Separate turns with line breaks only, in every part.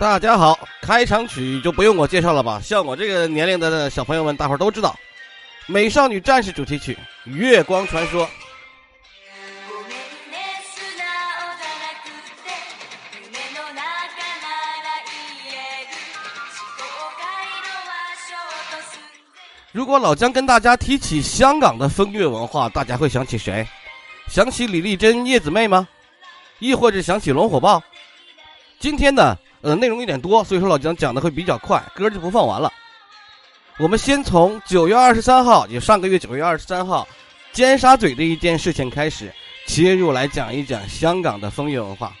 大家好，开场曲就不用我介绍了吧？像我这个年龄的小朋友们，大伙儿都知道，《美少女战士》主题曲《月光传说》。如果老姜跟大家提起香港的风月文化，大家会想起谁？想起李丽珍、叶子妹吗？亦或者想起龙火豹？今天呢，呃，内容有点多，所以说老姜讲的会比较快，歌就不放完了。我们先从九月二十三号，也上个月九月二十三号，尖沙咀的一件事情开始切入来讲一讲香港的风月文化。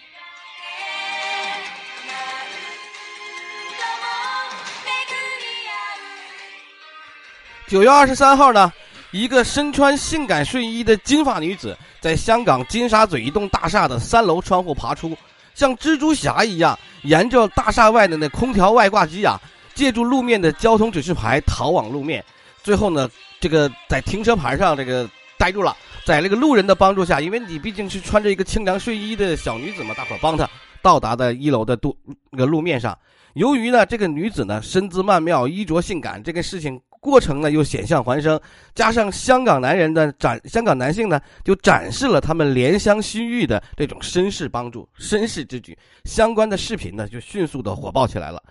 九月二十三号呢，一个身穿性感睡衣的金发女子，在香港尖沙咀一栋大厦的三楼窗户爬出，像蜘蛛侠一样，沿着大厦外的那空调外挂机啊，借助路面的交通指示牌逃往路面。最后呢，这个在停车牌上这个呆住了，在那个路人的帮助下，因为你毕竟是穿着一个清凉睡衣的小女子嘛，大伙帮她到达的一楼的路那个路面上。由于呢，这个女子呢身姿曼妙，衣着性感，这个事情。过程呢又险象环生，加上香港男人的展，香港男性呢就展示了他们怜香惜玉的这种绅士帮助、绅士之举，相关的视频呢就迅速的火爆起来了。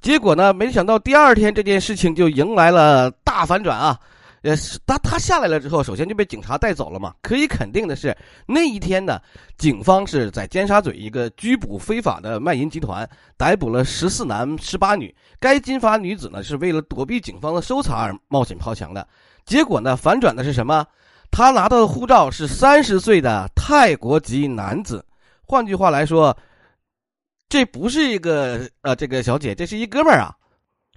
结果呢，没想到第二天这件事情就迎来了大反转啊！呃，他他下来了之后，首先就被警察带走了嘛。可以肯定的是，那一天呢，警方是在尖沙咀一个拘捕非法的卖淫集团，逮捕了十四男十八女。该金发女子呢，是为了躲避警方的搜查而冒险抛墙的。结果呢，反转的是什么？他拿到的护照是三十岁的泰国籍男子。换句话来说，这不是一个呃这个小姐，这是一哥们儿啊。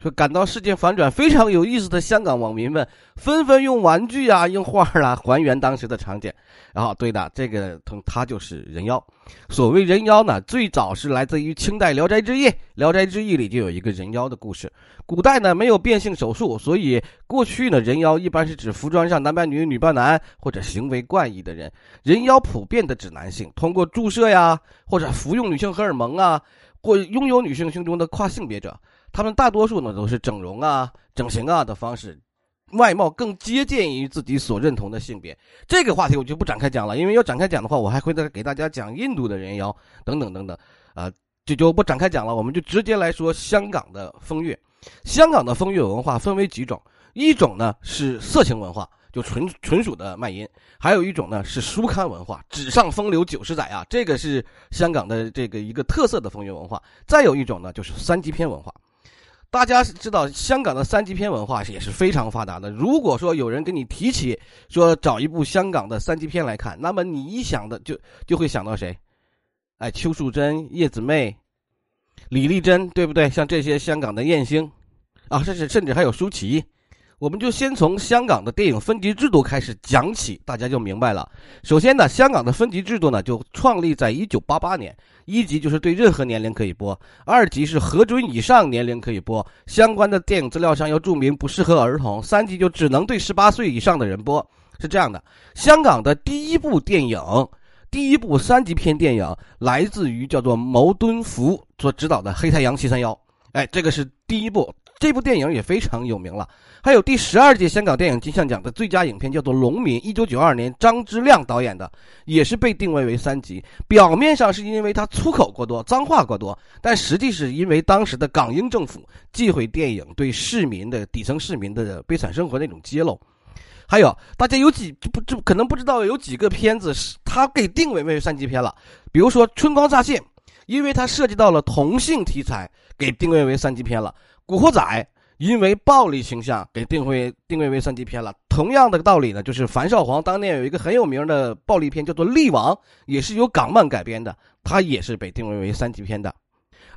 说感到事件反转非常有意思的香港网民们，纷纷用玩具啊、用画啊还原当时的场景。然后，对的，这个同他就是人妖。所谓人妖呢，最早是来自于清代《聊斋志异》，《聊斋志异》里就有一个人妖的故事。古代呢没有变性手术，所以过去呢人妖一般是指服装上男扮女、女扮男或者行为怪异的人。人妖普遍的指男性，通过注射呀，或者服用女性荷尔蒙啊，或拥有女性胸中的跨性别者。他们大多数呢都是整容啊、整形啊的方式，外貌更接近于自己所认同的性别。这个话题我就不展开讲了，因为要展开讲的话，我还会再给大家讲印度的人妖等等等等，啊，这就不展开讲了。我们就直接来说香港的风月。香港的风月文化分为几种，一种呢是色情文化，就纯纯属的卖淫；还有一种呢是书刊文化，纸上风流九十载啊，这个是香港的这个一个特色的风月文化。再有一种呢就是三级片文化。大家知道香港的三级片文化也是非常发达的。如果说有人跟你提起说找一部香港的三级片来看，那么你一想的就就会想到谁？哎，邱淑贞、叶子妹、李丽珍，对不对？像这些香港的艳星啊，甚至甚至还有舒淇。我们就先从香港的电影分级制度开始讲起，大家就明白了。首先呢，香港的分级制度呢就创立在一九八八年，一级就是对任何年龄可以播，二级是核准以上年龄可以播，相关的电影资料上要注明不适合儿童，三级就只能对十八岁以上的人播。是这样的，香港的第一部电影，第一部三级片电影来自于叫做牟敦福所执导的《黑太阳七三幺》，哎，这个是第一部。这部电影也非常有名了。还有第十二届香港电影金像奖的最佳影片叫做《农民》，一九九二年张之亮导演的，也是被定位为三级。表面上是因为他粗口过多、脏话过多，但实际是因为当时的港英政府忌讳电影对市民的底层市民的悲惨生活那种揭露。还有大家有几不这可能不知道有几个片子是他给定位为三级片了，比如说《春光乍泄》，因为它涉及到了同性题材，给定位为三级片了。古惑仔因为暴力形象给定位定位为三级片了。同样的道理呢，就是樊少皇当年有一个很有名的暴力片叫做《力王》，也是由港漫改编的，它也是被定位为三级片的。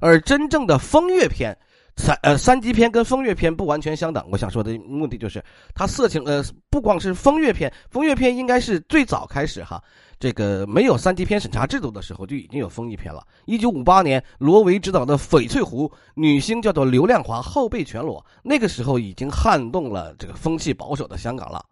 而真正的风月片，三呃三级片跟风月片不完全相等。我想说的目的就是，它色情呃不光是风月片，风月片应该是最早开始哈。这个没有三级片审查制度的时候就已经有风月片了。一九五八年，罗维执导的《翡翠湖》，女星叫做刘亮华，后背全裸，那个时候已经撼动了这个风气保守的香港了。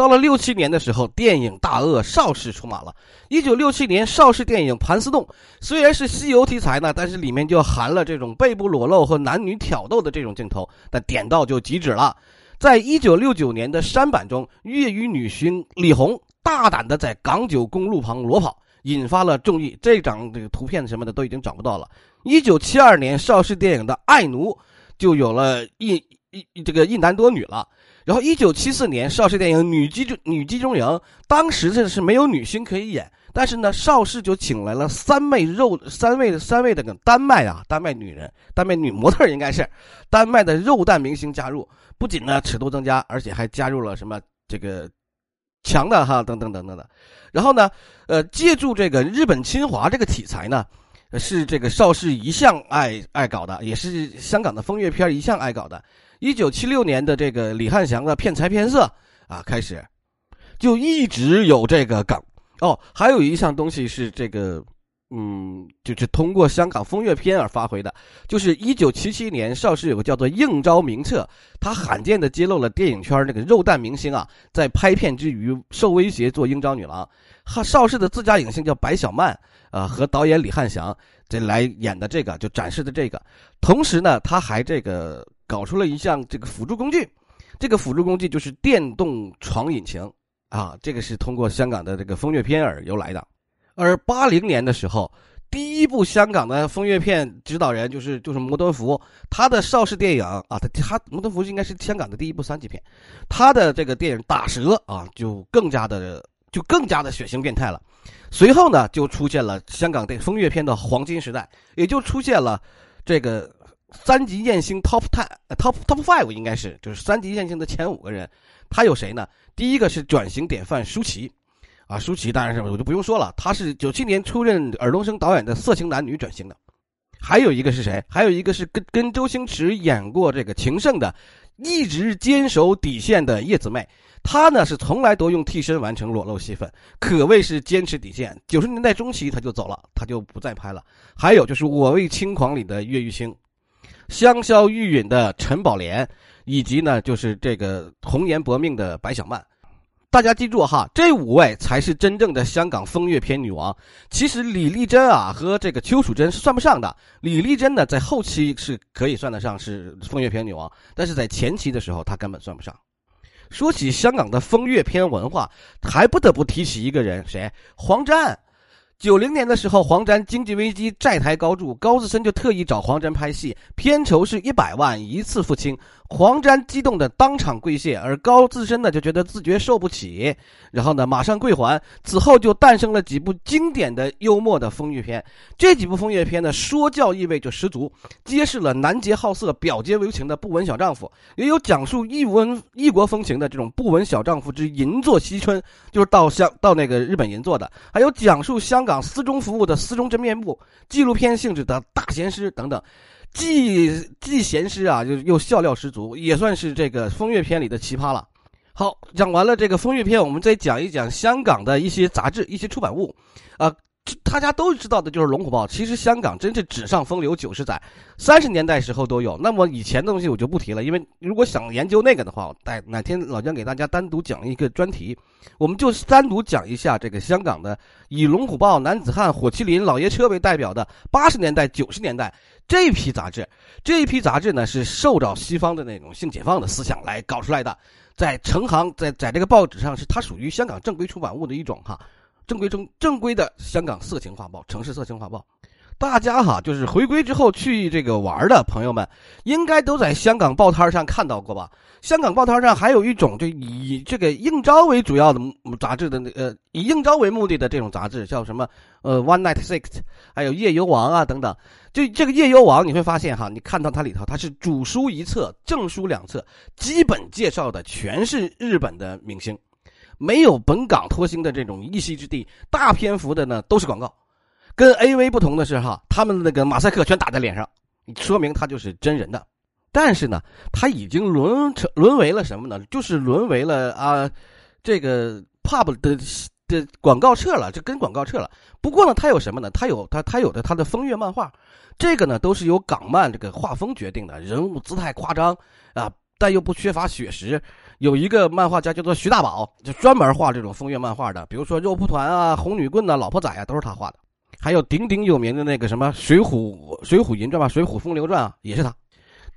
到了六七年的时候，电影大鳄邵氏出马了。一九六七年，邵氏电影《盘丝洞》虽然是西游题材呢，但是里面就含了这种背部裸露和男女挑逗的这种镜头，但点到就即止了。在一九六九年的山版中，粤语女星李红大胆的在港九公路旁裸跑，引发了众议。这张这个图片什么的都已经找不到了。一九七二年，邵氏电影的《爱奴》就有了一一这个一男多女了。然后，一九七四年，邵氏电影《女机中女机中营》，当时这是没有女星可以演，但是呢，邵氏就请来了三位肉三位三位的个丹麦啊，丹麦女人，丹麦女模特应该是丹麦的肉蛋明星加入，不仅呢尺度增加，而且还加入了什么这个强的哈等等等等的。然后呢，呃，借助这个日本侵华这个题材呢，是这个邵氏一向爱爱搞的，也是香港的风月片一向爱搞的。一九七六年的这个李汉祥的骗财骗色啊，开始就一直有这个梗哦。还有一项东西是这个，嗯，就是通过香港风月片而发挥的，就是一九七七年邵氏有个叫做《应招名册》，他罕见的揭露了电影圈那个肉蛋明星啊，在拍片之余受威胁做应招女郎。邵氏的自家影星叫白小曼啊，和导演李汉祥这来演的这个，就展示的这个。同时呢，他还这个。搞出了一项这个辅助工具，这个辅助工具就是电动床引擎啊，这个是通过香港的这个风月片而由来的。而八零年的时候，第一部香港的风月片指导人就是就是摩登福，他的邵氏电影啊，他他摩登福应该是香港的第一部三级片，他的这个电影《打蛇》啊，就更加的就更加的血腥变态了。随后呢，就出现了香港电风月片的黄金时代，也就出现了这个。三级艳星 top ten，top top five 应该是就是三级艳星的前五个人，他有谁呢？第一个是转型典范舒淇，啊，舒淇当然是我就不用说了，他是九七年出任尔冬升导演的色情男女转型的。还有一个是谁？还有一个是跟跟周星驰演过这个情圣的，一直坚守底线的叶子妹，她呢是从来都用替身完成裸露戏份，可谓是坚持底线。九十年代中期他就走了，他就不再拍了。还有就是《我为轻狂》里的岳玉卿。香消玉殒的陈宝莲，以及呢，就是这个红颜薄命的白小曼，大家记住哈，这五位才是真正的香港风月片女王。其实李丽珍啊和这个邱淑贞是算不上的。李丽珍呢，在后期是可以算得上是风月片女王，但是在前期的时候，她根本算不上。说起香港的风月片文化，还不得不提起一个人，谁？黄沾。九零年的时候，黄沾经济危机，债台高筑，高自森就特意找黄沾拍戏，片酬是一百万，一次付清。黄沾激动的当场跪谢，而高自身呢就觉得自觉受不起，然后呢马上跪还。此后就诞生了几部经典的幽默的风月片。这几部风月片呢说教意味就十足，揭示了男杰好色、表节为情的不闻小丈夫，也有讲述异文异国风情的这种不闻小丈夫之银座惜春，就是到香到那个日本银座的，还有讲述香港私中服务的私中真面目、纪录片性质的大闲诗等等。既既闲诗啊，就又笑料十足，也算是这个风月片里的奇葩了。好，讲完了这个风月片，我们再讲一讲香港的一些杂志、一些出版物，啊。大家都知道的就是《龙虎豹》，其实香港真是纸上风流九十载，三十年代时候都有。那么以前的东西我就不提了，因为如果想研究那个的话，待哪天老姜给大家单独讲一个专题，我们就单独讲一下这个香港的以《龙虎豹》《男子汉》《火麒麟》《老爷车》为代表的八十年代、九十年代这一批杂志。这一批杂志呢，是受到西方的那种性解放的思想来搞出来的，在成行在在这个报纸上是它属于香港正规出版物的一种哈。正规正正规的香港色情画报，城市色情画报，大家哈就是回归之后去这个玩的朋友们，应该都在香港报摊上看到过吧？香港报摊上还有一种就以这个应招为主要的杂志的那呃以应招为目的的这种杂志，叫什么呃 One Night Six，还有夜游王啊等等。就这个夜游王，你会发现哈，你看到它里头，它是主书一册，正书两册，基本介绍的全是日本的明星。没有本港脱星的这种一席之地，大篇幅的呢都是广告。跟 A V 不同的是哈，他们那个马赛克全打在脸上，说明他就是真人的。但是呢，他已经沦成沦为了什么呢？就是沦为了啊，这个 pub 的的广告撤了，就跟广告撤了。不过呢，他有什么呢？他有他他有的他的风月漫画，这个呢都是由港漫这个画风决定的，人物姿态夸张啊。但又不缺乏血实。有一个漫画家叫做徐大宝，就专门画这种风月漫画的，比如说肉蒲团啊、红女棍呐、老婆仔啊，都是他画的。还有鼎鼎有名的那个什么《水浒水浒银传》吧，《水浒风流传》啊，也是他。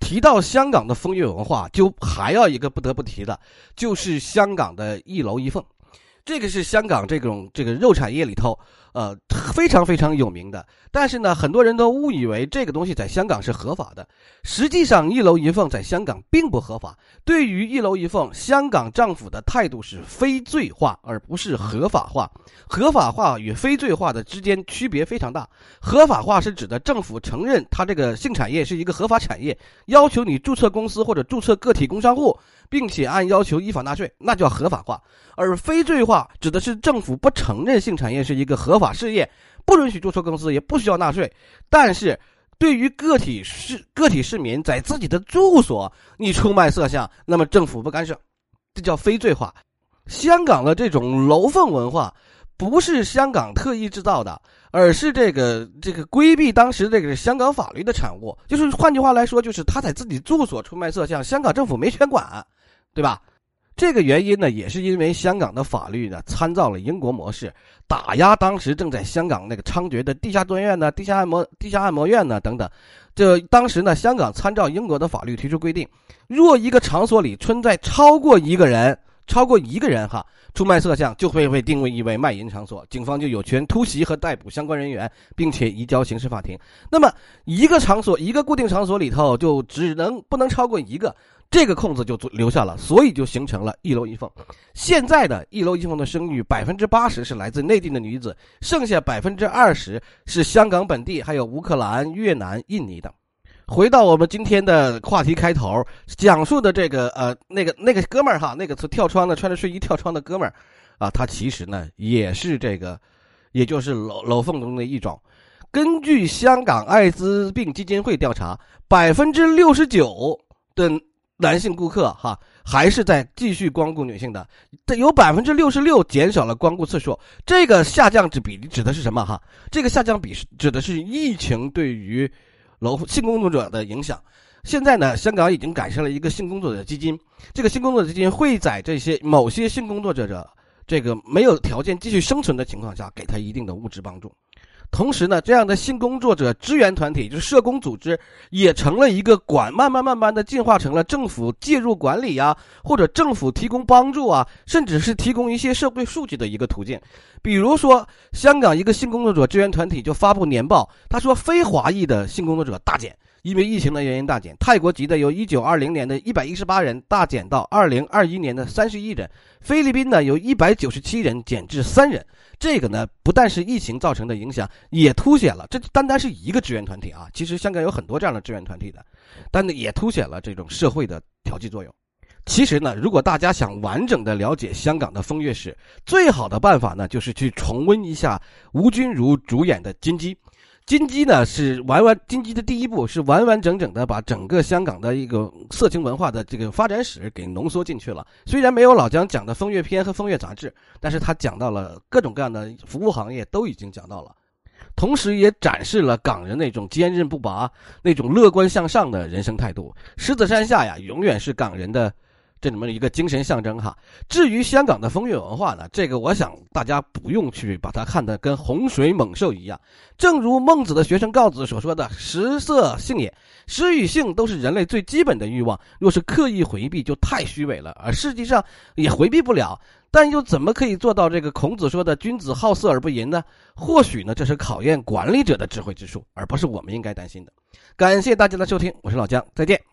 提到香港的风月文化，就还要一个不得不提的，就是香港的一楼一凤。这个是香港这种这个肉产业里头，呃，非常非常有名的。但是呢，很多人都误以为这个东西在香港是合法的。实际上，一楼一凤在香港并不合法。对于一楼一凤，香港政府的态度是非罪化，而不是合法化。合法化与非罪化的之间区别非常大。合法化是指的政府承认它这个性产业是一个合法产业，要求你注册公司或者注册个体工商户。并且按要求依法纳税，那叫合法化；而非罪化指的是政府不承认性产业是一个合法事业，不允许注册公司，也不需要纳税。但是，对于个体市个体市民在自己的住所你出卖色相，那么政府不干涉，这叫非罪化。香港的这种楼凤文化，不是香港特意制造的。而是这个这个规避当时这个香港法律的产物，就是换句话来说，就是他在自己住所出卖色相，香港政府没权管，对吧？这个原因呢，也是因为香港的法律呢参照了英国模式，打压当时正在香港那个猖獗的地下蹲院呢、地下按摩、地下按摩院呢等等。这当时呢，香港参照英国的法律提出规定，若一个场所里存在超过一个人。超过一个人哈，出卖色相就会被定位为卖淫场所，警方就有权突袭和逮捕相关人员，并且移交刑事法庭。那么一个场所，一个固定场所里头就只能不能超过一个，这个空子就留下了，所以就形成了一楼一凤。现在的一楼一凤的生育，百分之八十是来自内地的女子，剩下百分之二十是香港本地，还有乌克兰、越南、印尼的。回到我们今天的话题开头，讲述的这个呃那个那个哥们儿哈，那个跳窗的穿着睡衣跳窗的哥们儿，啊，他其实呢也是这个，也就是楼楼凤中的一种。根据香港艾滋病基金会调查，百分之六十九的男性顾客哈还是在继续光顾女性的，有百分之六十六减少了光顾次数。这个下降之比例指的是什么哈？这个下降比指的是疫情对于。楼性工作者的影响，现在呢，香港已经改善了一个性工作者基金。这个性工作者基金会在这些某些性工作者者这个没有条件继续生存的情况下，给他一定的物质帮助。同时呢，这样的性工作者支援团体，就是社工组织，也成了一个管慢慢慢慢的进化成了政府介入管理呀，或者政府提供帮助啊，甚至是提供一些社会数据的一个途径。比如说，香港一个性工作者支援团体就发布年报，他说非华裔的性工作者大减。因为疫情的原因大减，泰国籍的由一九二零年的一百一十八人大减到二零二一年的三十一人，菲律宾呢由一百九十七人减至三人。这个呢不但是疫情造成的影响，也凸显了这单单是一个支援团体啊。其实香港有很多这样的支援团体的，但也凸显了这种社会的调剂作用。其实呢，如果大家想完整的了解香港的风月史，最好的办法呢就是去重温一下吴君如主演的《金鸡》。金鸡呢是完完金鸡的第一部是完完整整的把整个香港的一个色情文化的这个发展史给浓缩进去了。虽然没有老姜讲的风月篇和风月杂志，但是他讲到了各种各样的服务行业都已经讲到了，同时也展示了港人那种坚韧不拔、那种乐观向上的人生态度。狮子山下呀，永远是港人的。这里面的一个精神象征哈。至于香港的风月文化呢，这个我想大家不用去把它看得跟洪水猛兽一样。正如孟子的学生告子所说的：“食色性也，食与性都是人类最基本的欲望。若是刻意回避，就太虚伪了。而实际上也回避不了。但又怎么可以做到这个孔子说的‘君子好色而不淫’呢？或许呢，这是考验管理者的智慧之术，而不是我们应该担心的。感谢大家的收听，我是老姜，再见。